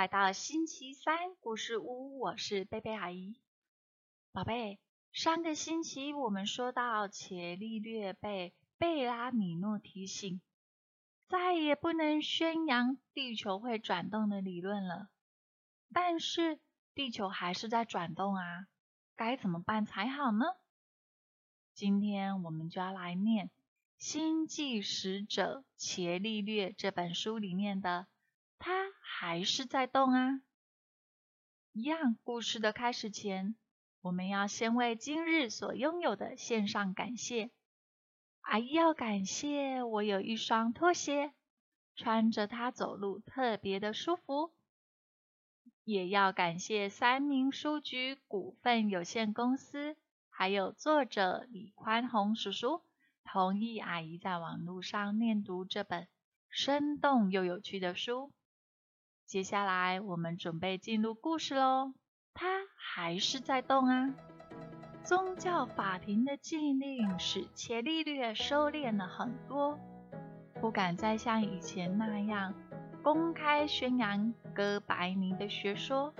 来到星期三故事屋，我是贝贝阿姨。宝贝，上个星期我们说到，伽利略被贝拉米诺提醒，再也不能宣扬地球会转动的理论了。但是地球还是在转动啊，该怎么办才好呢？今天我们就要来念《星际使者伽利略》这本书里面的。还是在动啊！一样，故事的开始前，我们要先为今日所拥有的献上感谢。阿姨要感谢我有一双拖鞋，穿着它走路特别的舒服。也要感谢三明书局股份有限公司，还有作者李宽宏叔叔同意阿姨在网络上念读这本生动又有趣的书。接下来我们准备进入故事喽。它还是在动啊！宗教法庭的禁令使伽利略收敛了很多，不敢再像以前那样公开宣扬哥白尼的学说。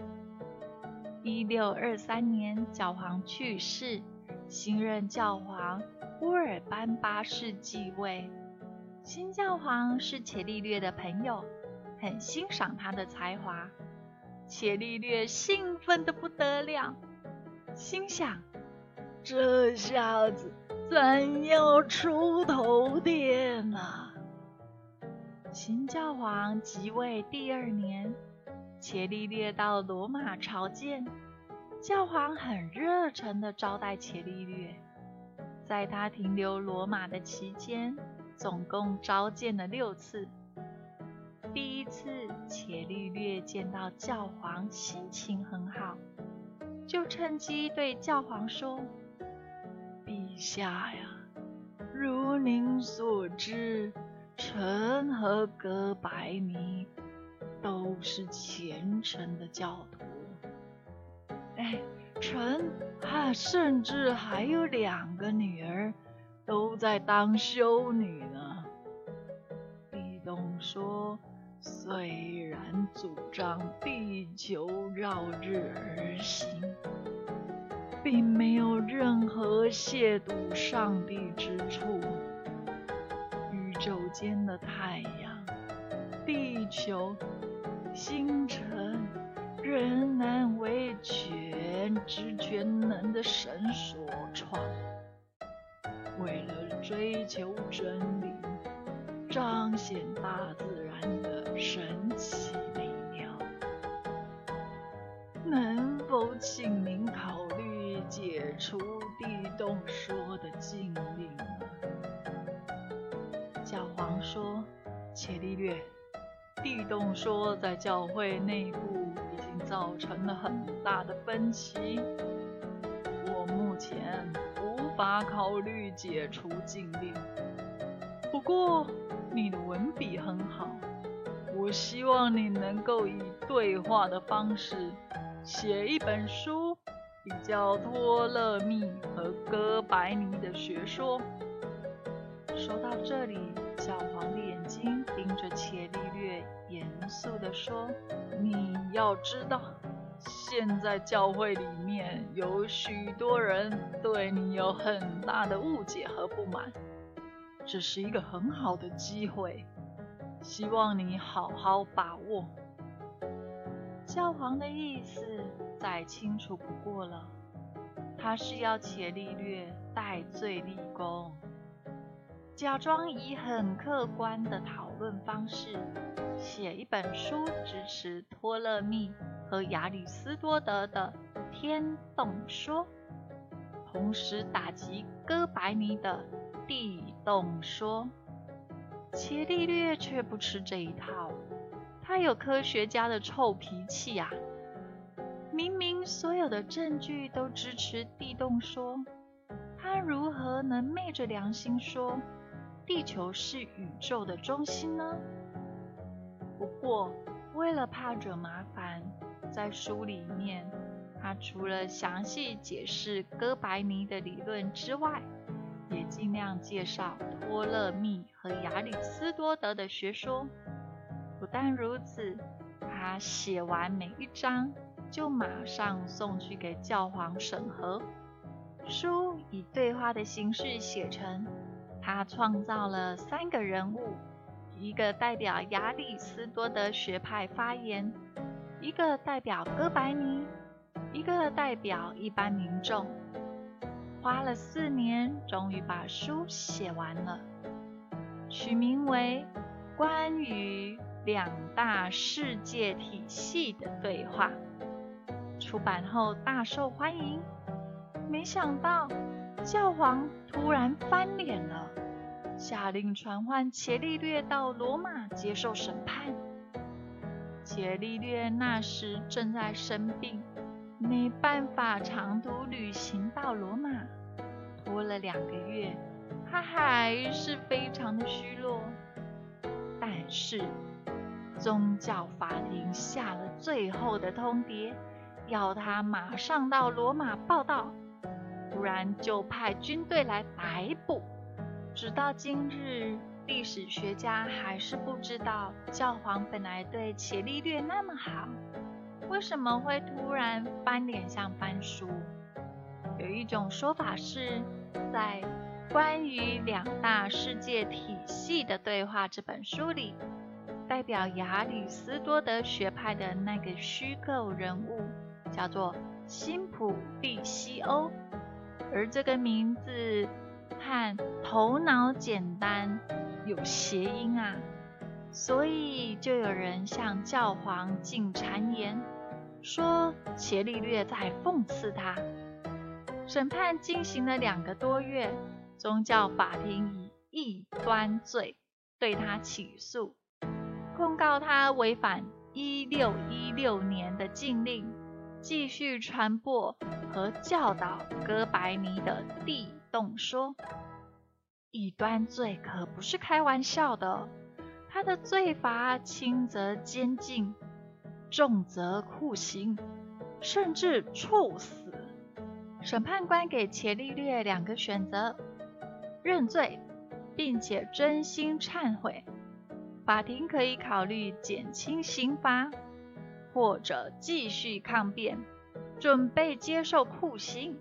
一六二三年，教皇去世，新任教皇乌尔班八世继位。新教皇是伽利略的朋友。很欣赏他的才华，伽利略兴奋的不得了，心想：这下子咱要出头天啊！新教皇即位第二年，伽利略到罗马朝见，教皇很热诚的招待伽利略，在他停留罗马的期间，总共召见了六次。第一次，伽利略见到教皇，心情很好，就趁机对教皇说：“陛下呀，如您所知，臣和哥白尼都是虔诚的教徒。哎，臣啊，甚至还有两个女儿，都在当修女呢。”地动说。虽然主张地球绕日而行，并没有任何亵渎上帝之处。宇宙间的太阳、地球、星辰，仍然为全知全能的神所创。为了追求真理，彰显大自然的。神奇力量，能否请您考虑解除地动说的禁令呢？教皇说：“伽利略，地动说在教会内部已经造成了很大的分歧，我目前无法考虑解除禁令。不过，你的文笔很好。”我希望你能够以对话的方式写一本书，比较托勒密和哥白尼的学说。说到这里，小黄的眼睛盯着伽利略，严肃地说：“你要知道，现在教会里面有许多人对你有很大的误解和不满，这是一个很好的机会。”希望你好好把握。教皇的意思再清楚不过了，他是要伽利略戴罪立功，假装以很客观的讨论方式写一本书支持托勒密和亚里斯多德的天动说，同时打击哥白尼的地动说。伽利略却不吃这一套，他有科学家的臭脾气呀！明明所有的证据都支持地动说，他如何能昧着良心说地球是宇宙的中心呢？不过，为了怕惹麻烦，在书里面，他除了详细解释哥白尼的理论之外，也尽量介绍托勒密和亚里斯多德的学说。不但如此，他写完每一章，就马上送去给教皇审核。书以对话的形式写成，他创造了三个人物：一个代表亚里斯多德学派发言，一个代表哥白尼，一个代表一般民众。花了四年，终于把书写完了，取名为《关于两大世界体系的对话》。出版后大受欢迎。没想到教皇突然翻脸了，下令传唤伽利略到罗马接受审判。伽利略那时正在生病，没办法长途旅行到罗马，拖了两个月，他还是非常的虚弱。但是宗教法庭下了最后的通牒，要他马上到罗马报道。不然就派军队来逮捕。直到今日，历史学家还是不知道教皇本来对伽利略那么好，为什么会突然翻脸像翻书？有一种说法是，在《关于两大世界体系的对话》这本书里，代表亚里斯多德学派的那个虚构人物叫做辛普利西欧。而这个名字和头脑简单有谐音啊，所以就有人向教皇进谗言，说伽利略在讽刺他。审判进行了两个多月，宗教法庭以异端罪对他起诉，控告他违反一六一六年的禁令。继续传播和教导哥白尼的地动说，异端罪可不是开玩笑的，他的罪罚轻则监禁，重则酷刑，甚至处死。审判官给伽利略两个选择：认罪，并且真心忏悔，法庭可以考虑减轻刑罚。或者继续抗辩，准备接受酷刑。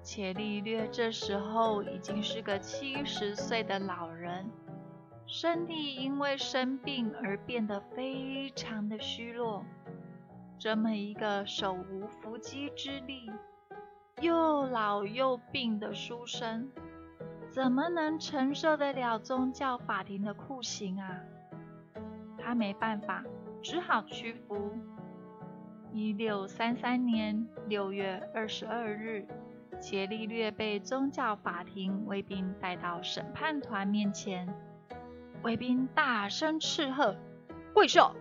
伽利略这时候已经是个七十岁的老人，身体因为生病而变得非常的虚弱。这么一个手无缚鸡之力、又老又病的书生，怎么能承受得了宗教法庭的酷刑啊？他没办法。只好屈服。一六三三年六月二十二日，伽利略被宗教法庭卫兵带到审判团面前，卫兵大声斥喝：“跪下！”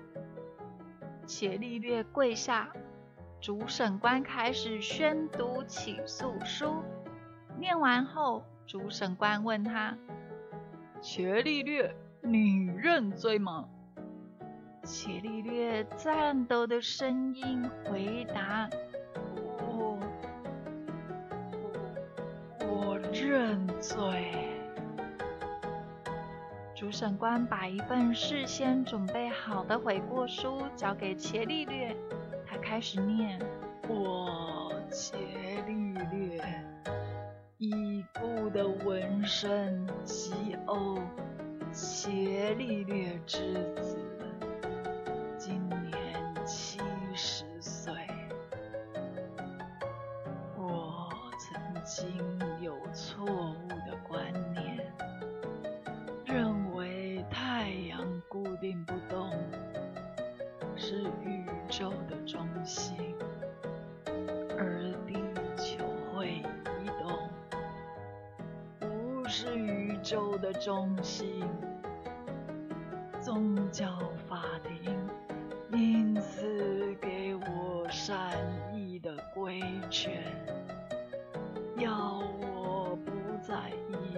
伽利略跪下。主审官开始宣读起诉书。念完后，主审官问他：“伽利略，你认罪吗？”伽利略颤抖的声音回答：“我，我，我认罪。”主审官把一份事先准备好的悔过书交给伽利略，他开始念：“我伽利略，已故的文身吉欧，伽利略之子。”中心宗教法庭因此给我善意的规劝，要我不在意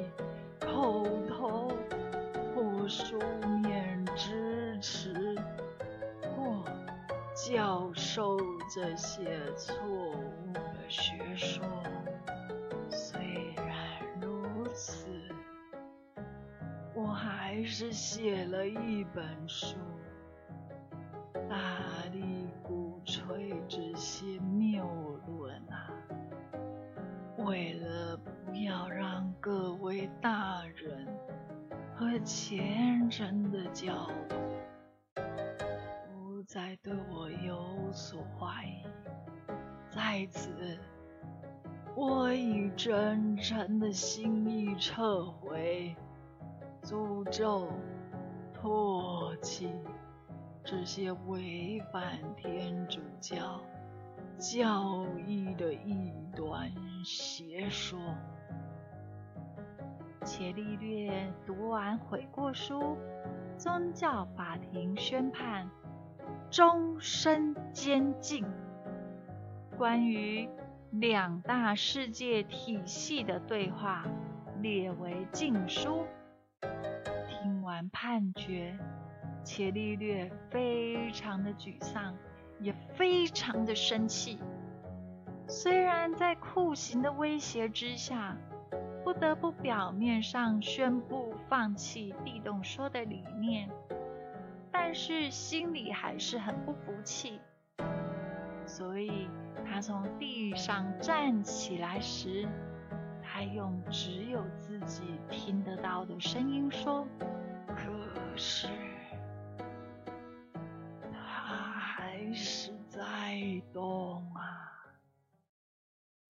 口头或书面支持或教授这些错误的学说。还是写了一本书，大力鼓吹这些谬论啊！为了不要让各位大人和虔诚的教徒不再对我有所怀疑，在此，我以真诚的心意撤回诅咒、唾弃。这些违反天主教教义的异端邪说。伽利略读完悔过书，宗教法庭宣判终身监禁。关于两大世界体系的对话列为禁书。完判决。伽利略非常的沮丧，也非常的生气。虽然在酷刑的威胁之下，不得不表面上宣布放弃地动说的理念，但是心里还是很不服气。所以他从地上站起来时，他用只有自己听得到的声音说：“可是他还是在。”动啊，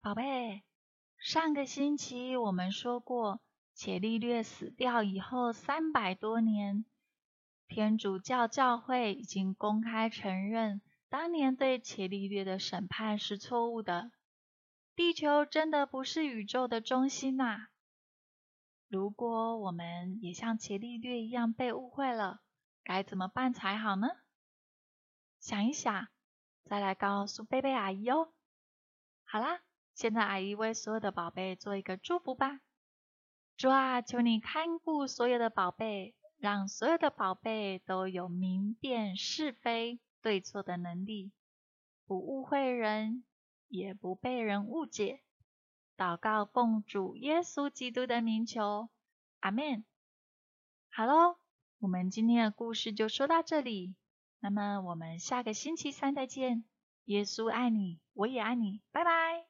宝贝！上个星期我们说过，伽利略死掉以后三百多年，天主教教会已经公开承认，当年对伽利略的审判是错误的。地球真的不是宇宙的中心呐！如果我们也像伽利略一样被误会了，该怎么办才好呢？想一想。再来告诉贝贝阿姨哦。好啦，现在阿姨为所有的宝贝做一个祝福吧。主啊，求你看顾所有的宝贝，让所有的宝贝都有明辨是非对错的能力，不误会人，也不被人误解。祷告奉主耶稣基督的名求，阿门。好喽，我们今天的故事就说到这里。那么我们下个星期三再见。耶稣爱你，我也爱你，拜拜。